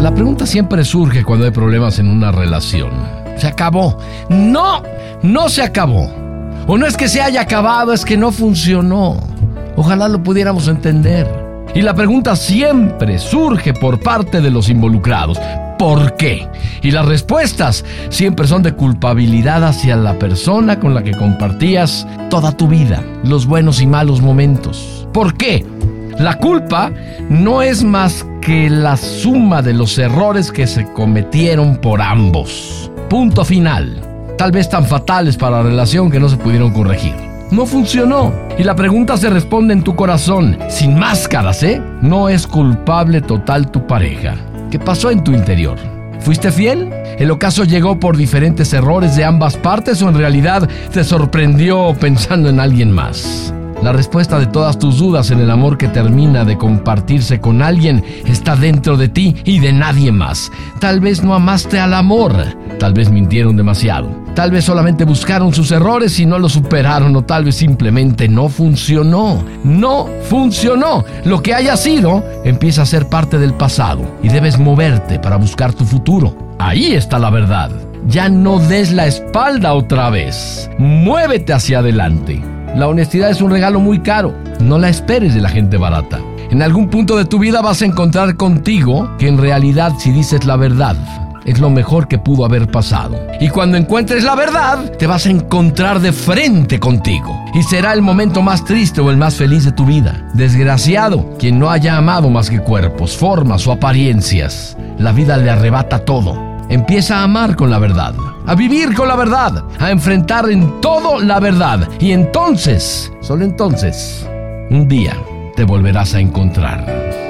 La pregunta siempre surge cuando hay problemas en una relación. Se acabó. No, no se acabó. O no es que se haya acabado, es que no funcionó. Ojalá lo pudiéramos entender. Y la pregunta siempre surge por parte de los involucrados. ¿Por qué? Y las respuestas siempre son de culpabilidad hacia la persona con la que compartías toda tu vida, los buenos y malos momentos. ¿Por qué? La culpa no es más la suma de los errores que se cometieron por ambos. Punto final. Tal vez tan fatales para la relación que no se pudieron corregir. No funcionó. Y la pregunta se responde en tu corazón, sin máscaras, ¿eh? No es culpable total tu pareja. ¿Qué pasó en tu interior? ¿Fuiste fiel? ¿El ocaso llegó por diferentes errores de ambas partes o en realidad te sorprendió pensando en alguien más? La respuesta de todas tus dudas en el amor que termina de compartirse con alguien está dentro de ti y de nadie más. Tal vez no amaste al amor, tal vez mintieron demasiado, tal vez solamente buscaron sus errores y no los superaron o tal vez simplemente no funcionó. No funcionó. Lo que haya sido empieza a ser parte del pasado y debes moverte para buscar tu futuro. Ahí está la verdad. Ya no des la espalda otra vez. Muévete hacia adelante. La honestidad es un regalo muy caro. No la esperes de la gente barata. En algún punto de tu vida vas a encontrar contigo que en realidad si dices la verdad, es lo mejor que pudo haber pasado. Y cuando encuentres la verdad, te vas a encontrar de frente contigo. Y será el momento más triste o el más feliz de tu vida. Desgraciado, quien no haya amado más que cuerpos, formas o apariencias. La vida le arrebata todo. Empieza a amar con la verdad, a vivir con la verdad, a enfrentar en todo la verdad. Y entonces, solo entonces, un día te volverás a encontrar.